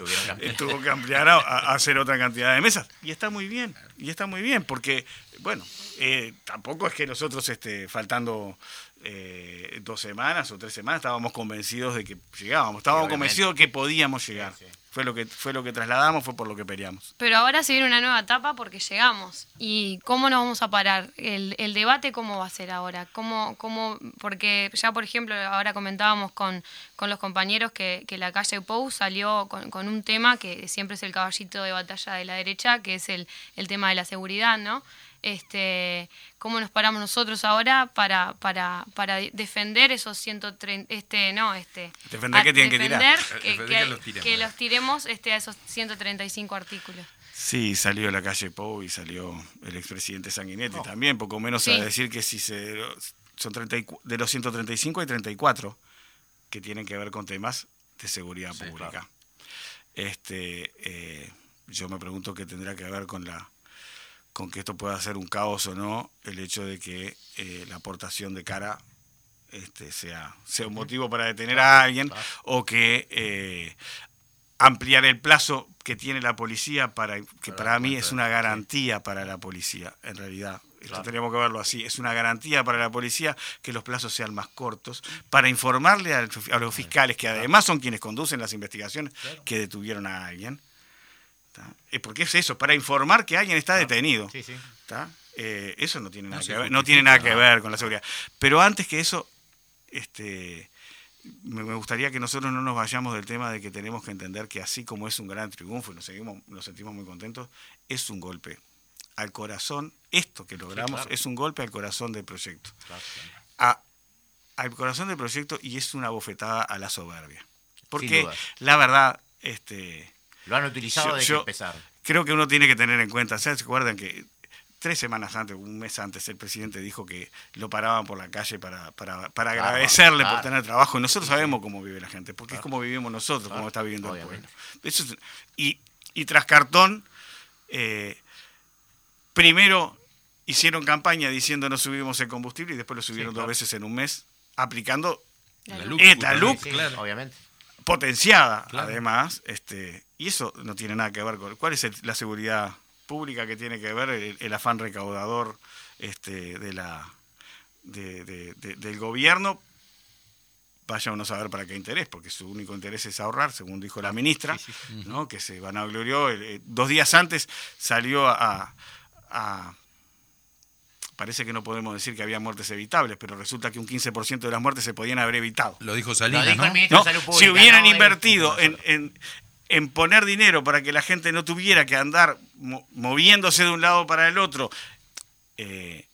tuvo que ampliar a, hacer otra cantidad de mesas. Y está muy bien, y está muy bien, porque, bueno, eh, tampoco es que nosotros, este, faltando eh, dos semanas o tres semanas estábamos convencidos de que llegábamos, estábamos convencidos de que podíamos llegar. Fue lo que fue lo que trasladamos, fue por lo que peleamos. Pero ahora se viene una nueva etapa porque llegamos. ¿Y cómo nos vamos a parar? El, debate cómo va a ser ahora? ¿Cómo, cómo, porque ya por ejemplo ahora comentábamos con con, los compañeros que, la calle Pou salió con, un tema que siempre es el caballito de batalla de la derecha, que es el, el tema de la seguridad, ¿no? Este, cómo nos paramos nosotros ahora para, para, para defender esos 130, este, no, este, defender que tienen que tirar, que, los tiremos este, a esos 135 artículos. Sí, salió la calle Pou y salió el expresidente Sanguinetti oh. también, poco menos a decir que si se son 30, de los 135 hay 34 que tienen que ver con temas de seguridad pública. Este, eh, yo me pregunto qué tendrá que ver con la con que esto pueda ser un caos o no, el hecho de que eh, la aportación de cara este, sea, sea un motivo para detener a alguien o que eh, ampliar el plazo que tiene la policía para que para mí es una garantía para la policía en realidad. Esto tenemos que verlo así. Es una garantía para la policía que los plazos sean más cortos para informarle a, los fiscales que además son quienes conducen las investigaciones que detuvieron a alguien porque es eso, para informar que alguien está detenido. Eh, eso no tiene nada, que, ver, no tiene nada que ver con la seguridad. Pero antes que eso, este, me, gustaría que nosotros no nos vayamos del tema de que tenemos que entender que así como es un gran triunfo y nos, seguimos, nos sentimos muy contentos, es un golpe al corazón, esto que logramos es un golpe al corazón del proyecto. al corazón del proyecto y es una bofetada a la soberbia. Porque la verdad, este, lo han utilizado desde que empezaron. Creo que uno tiene que tener en cuenta, ¿se acuerdan que tres semanas antes, un mes antes, el presidente dijo que lo paraban por la calle para, para, para agradecerle por tener trabajo. Y nosotros sabemos cómo vive la gente, porque es como vivimos nosotros, cómo está viviendo el pueblo. y, y tras cartón, eh, primero hicieron campaña diciendo no subimos el combustible y después lo subieron dos veces en un mes, aplicando la luz obviamente. Potenciada, además, este, y eso no tiene nada que ver con... ¿Cuál es la seguridad pública que tiene que ver el, afán recaudador este, de la, del gobierno? Vaya uno a saber para qué interés, porque su único interés es ahorrar, según dijo la ministra, ¿no? que se van a glorió. Eh, dos días antes salió a, parece que no podemos decir que había muertes evitables, pero resulta que un 15% de las muertes se podían haber evitado. Lo dijo Salinas, ¿no? si hubieran invertido en, en poner dinero para que la gente no tuviera que andar moviéndose de un lado para el otro, eh,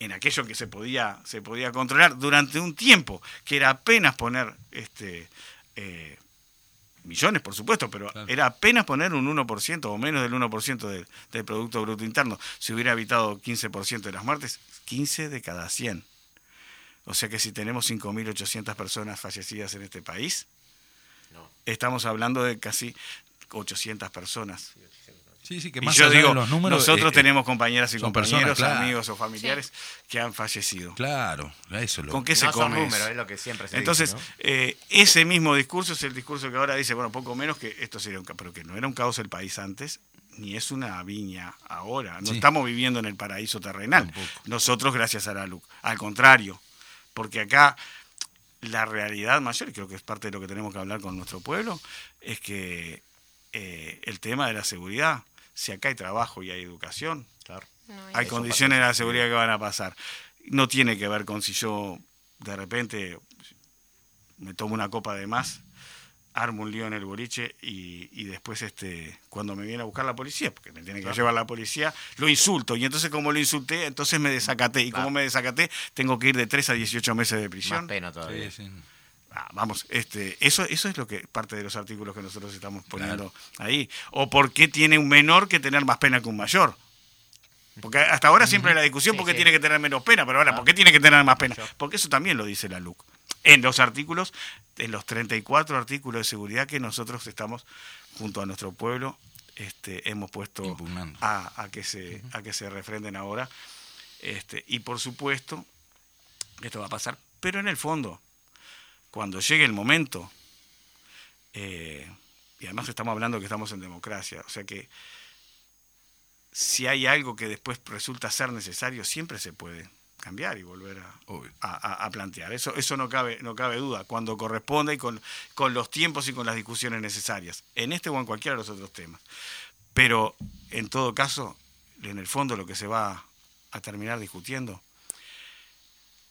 en aquello que se podía, se podía controlar durante un tiempo, que era apenas poner este, eh, millones, por supuesto, pero era apenas poner un 1% o menos del 1% del, del Producto Bruto Interno. Si hubiera evitado 15% de las muertes, 15 de cada 100. O sea que si tenemos 5.800 personas fallecidas en este país, Estamos hablando de casi 800 personas. Sí, sí, que más y yo digo, los números, nosotros eh, tenemos compañeras y compañeros, amigos o familiares que han fallecido. Claro, eso lo ¿Con qué se come? es lo que siempre se Entonces, eh, ese mismo discurso es el discurso que ahora dice, bueno, poco menos que esto sería un caos, pero que no era un caos el país antes, ni es una viña ahora. No estamos viviendo en el paraíso terrenal. Nosotros, gracias a la luz. Al contrario, porque acá la realidad mayor, y creo que es parte de lo que tenemos que hablar con nuestro pueblo, es que eh, el tema de la seguridad, si acá hay trabajo y hay educación, hay, condiciones de la seguridad que van a pasar. No tiene que ver con si yo de repente me tomo una copa de más armo un lío en el boliche y, después este cuando me viene a buscar la policía, porque me tiene que llevar la policía, lo insulto. Y entonces como lo insulté, entonces me desacaté. Y como me desacaté, tengo que ir de 3 a 18 meses de prisión. pena todavía. Ah, vamos, este, eso, eso es lo que parte de los artículos que nosotros estamos poniendo ahí. O por qué tiene un menor que tener más pena que un mayor. Porque hasta ahora siempre hay la discusión por qué tiene que tener menos pena, pero ahora, ¿por qué tiene que tener más pena? Porque eso también lo dice la LUC en los artículos, en los 34 artículos de seguridad que nosotros estamos junto a nuestro pueblo este, hemos puesto a, que se, a que se refrenden ahora. Este, y por supuesto, esto va a pasar, pero en el fondo, cuando llegue el momento, eh, y además estamos hablando que estamos en democracia, o sea que si hay algo que después resulta ser necesario, siempre se puede cambiar y volver a, a, plantear. Eso, eso no, cabe, no cabe duda, cuando corresponda y con, con los tiempos y con las discusiones necesarias, en este o en cualquiera de los otros temas. Pero en todo caso, en el fondo lo que se va a terminar discutiendo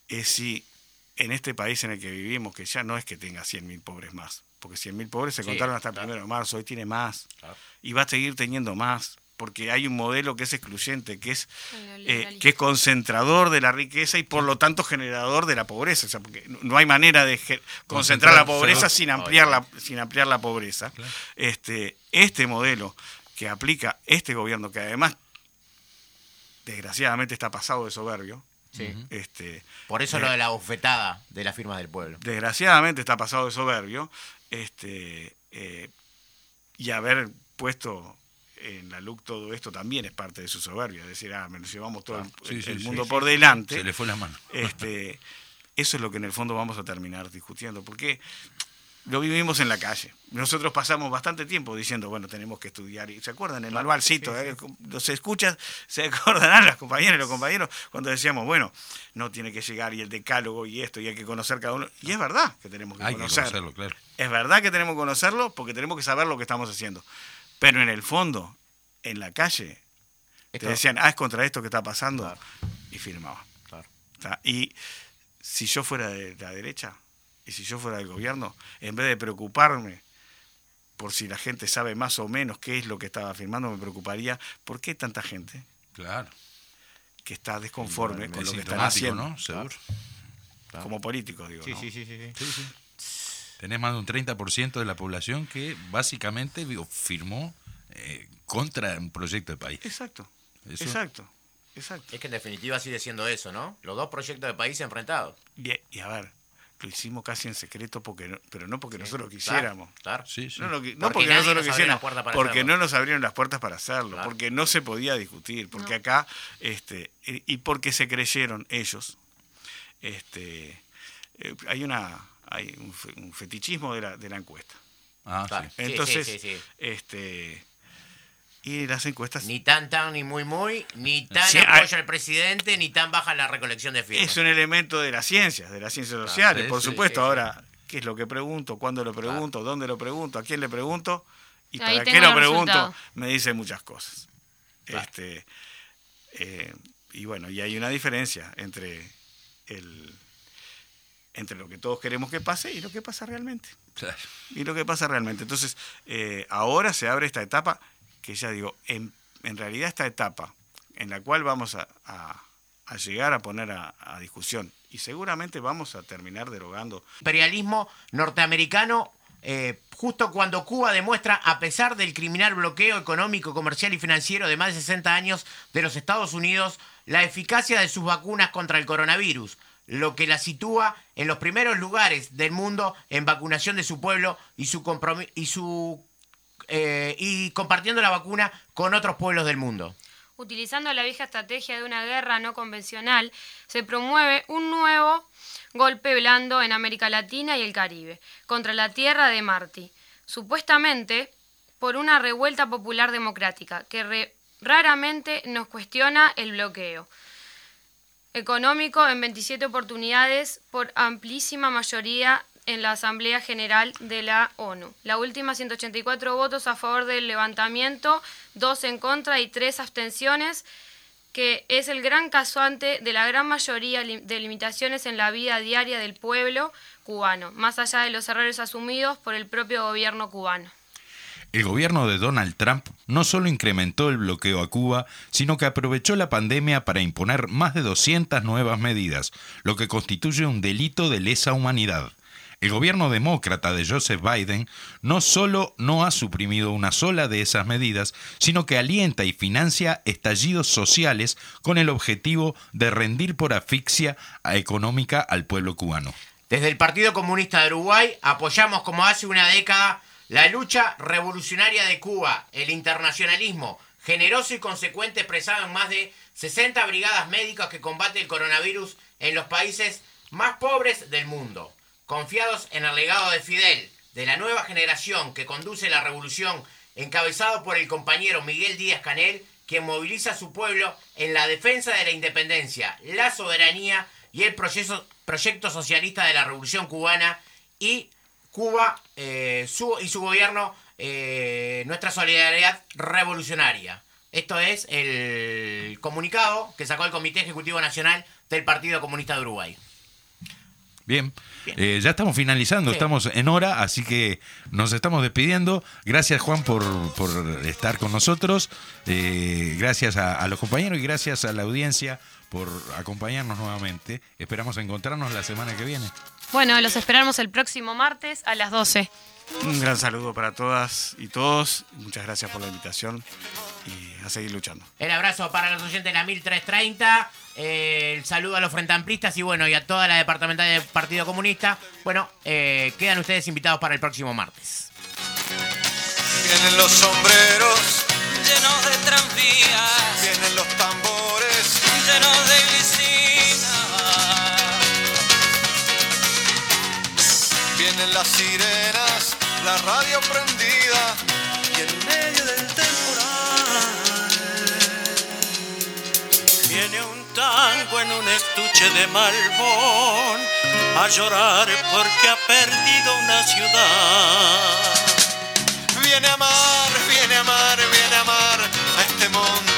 es si en este país en el que vivimos, que ya no es que tenga 100.000 pobres más, porque 100.000 pobres se contaron hasta el primero de marzo, hoy tiene más, y va a seguir teniendo más, porque hay un modelo que es excluyente, que es, eh, que es concentrador de la riqueza y por lo tanto generador de la pobreza. O sea, porque no hay manera de concentrar la pobreza sin ampliar la, sin ampliar la pobreza. Este, este modelo que aplica este gobierno, que además desgraciadamente está pasado de soberbio, este, Por eso lo de la bofetada de las firmas del pueblo. Desgraciadamente está pasado de soberbio. Este, eh, y haber puesto en la LUC todo esto también es parte de su soberbia. Es decir, ah, nos llevamos todo el, mundo por delante. Se le fue la mano. Este, eso es lo que en el fondo vamos a terminar discutiendo. Porque lo vivimos en la calle. Nosotros pasamos bastante tiempo diciendo, bueno, tenemos que estudiar. ¿Se acuerdan? El manualcito, eh, los escuchas, se acordarán las compañeras y los compañeros cuando decíamos, bueno, no tiene que llegar y el decálogo y esto, y hay que conocer cada uno. Y es verdad que tenemos que conocerlo. claro. Es verdad que tenemos que conocerlo porque tenemos que saber lo que estamos haciendo. Pero en el fondo, en la calle, te decían, ah, es contra esto que está pasando, y firmaba. y si yo fuera de la derecha, y si yo fuera del gobierno, en vez de preocuparme por si la gente sabe más o menos qué es lo que estaba firmando, me preocuparía por qué tanta gente claro. que está desconforme con lo que están haciendo. ¿no? Seguro. Como político, digo. Sí, sí, sí, sí, Tenés más de un 30% de la población que básicamente firmó eh, contra un proyecto de país. Exacto. Exacto. Exacto. Es que en definitiva sigue siendo eso, ¿no? Los dos proyectos de país enfrentados. y a ver, lo hicimos casi en secreto, porque pero no porque nosotros quisiéramos. No, porque, nosotros quisiéramos, porque no nos abrieron las puertas para hacerlo, porque no se podía discutir, porque acá, este, y porque se creyeron ellos, este, eh, hay una hay un, fetichismo de la, de la encuesta. Ah, Entonces, este y las encuestas. Ni tan tan ni muy muy, ni tan apoyo al presidente, ni tan baja la recolección de firmas. Es un elemento de las ciencias, de las ciencias sociales, por supuesto. Ahora, ¿qué es lo que pregunto? ¿Cuándo lo pregunto? ¿Dónde lo pregunto? ¿A quién le pregunto? Y para qué lo pregunto, me dice muchas cosas. Este, eh, y bueno, y hay una diferencia entre el entre lo que todos queremos que pase y lo que pasa realmente. Y lo que pasa realmente. Entonces, eh, ahora se abre esta etapa que ya digo, en, realidad esta etapa en la cual vamos a, llegar a poner a, discusión y seguramente vamos a terminar derogando. Imperialismo norteamericano, eh, justo cuando Cuba demuestra, a pesar del criminal bloqueo económico, comercial y financiero de más de 60 años de los Estados Unidos, la eficacia de sus vacunas contra el coronavirus, lo que la sitúa en los primeros lugares del mundo en vacunación de su pueblo y su, y su eh, y compartiendo la vacuna con otros pueblos del mundo. Utilizando la vieja estrategia de una guerra no convencional, se promueve un nuevo golpe blando en América Latina y el Caribe, contra la tierra de Martí, supuestamente por una revuelta popular democrática que raramente nos cuestiona el bloqueo económico en 27 oportunidades por amplísima mayoría en la Asamblea General de la ONU. La última 184 votos a favor del levantamiento, dos en contra y tres abstenciones, que es el gran casuante de la gran mayoría de limitaciones en la vida diaria del pueblo cubano, más allá de los errores asumidos por el propio gobierno cubano. El gobierno de Donald Trump no solo incrementó el bloqueo a Cuba, sino que aprovechó la pandemia para imponer más de 200 nuevas medidas, lo que constituye un delito de lesa humanidad. El gobierno demócrata de Joseph Biden no solo no ha suprimido una sola de esas medidas, sino que alienta y financia estallidos sociales con el objetivo de rendir por asfixia económica al pueblo cubano. Desde el Partido Comunista de Uruguay apoyamos como hace una década la lucha revolucionaria de Cuba, el internacionalismo generoso y consecuente expresado en más de 60 brigadas médicas que combaten el coronavirus en los países más pobres del mundo confiados en el legado de Fidel, de la nueva generación que conduce la revolución, encabezado por el compañero Miguel Díaz Canel, quien moviliza a su pueblo en la defensa de la independencia, la soberanía y el proyecto socialista de la revolución cubana y Cuba eh, su, y su gobierno, eh, nuestra solidaridad revolucionaria. Esto es el comunicado que sacó el Comité Ejecutivo Nacional del Partido Comunista de Uruguay. Bien, eh, ya estamos finalizando, estamos en hora, así que nos estamos despidiendo. Gracias Juan por, por estar con nosotros, eh, gracias a, los compañeros y gracias a la audiencia por acompañarnos nuevamente. Esperamos encontrarnos la semana que viene. Bueno, los esperamos el próximo martes a las 12. Un gran saludo para todas y todos. Muchas gracias por la invitación y a seguir luchando. El abrazo para los oyentes de la 1330. Eh, el saludo a los frentamplistas y bueno, y a toda la departamental del Partido Comunista. Bueno, eh, quedan ustedes invitados para el próximo martes. Vienen los sombreros llenos de tranvías. Vienen los tambores llenos de las sirenas, la radio prendida y en medio del temporal. Viene un tango en un estuche de malbón a llorar porque ha perdido una ciudad. Viene a amar, viene a amar, viene a amar a este monte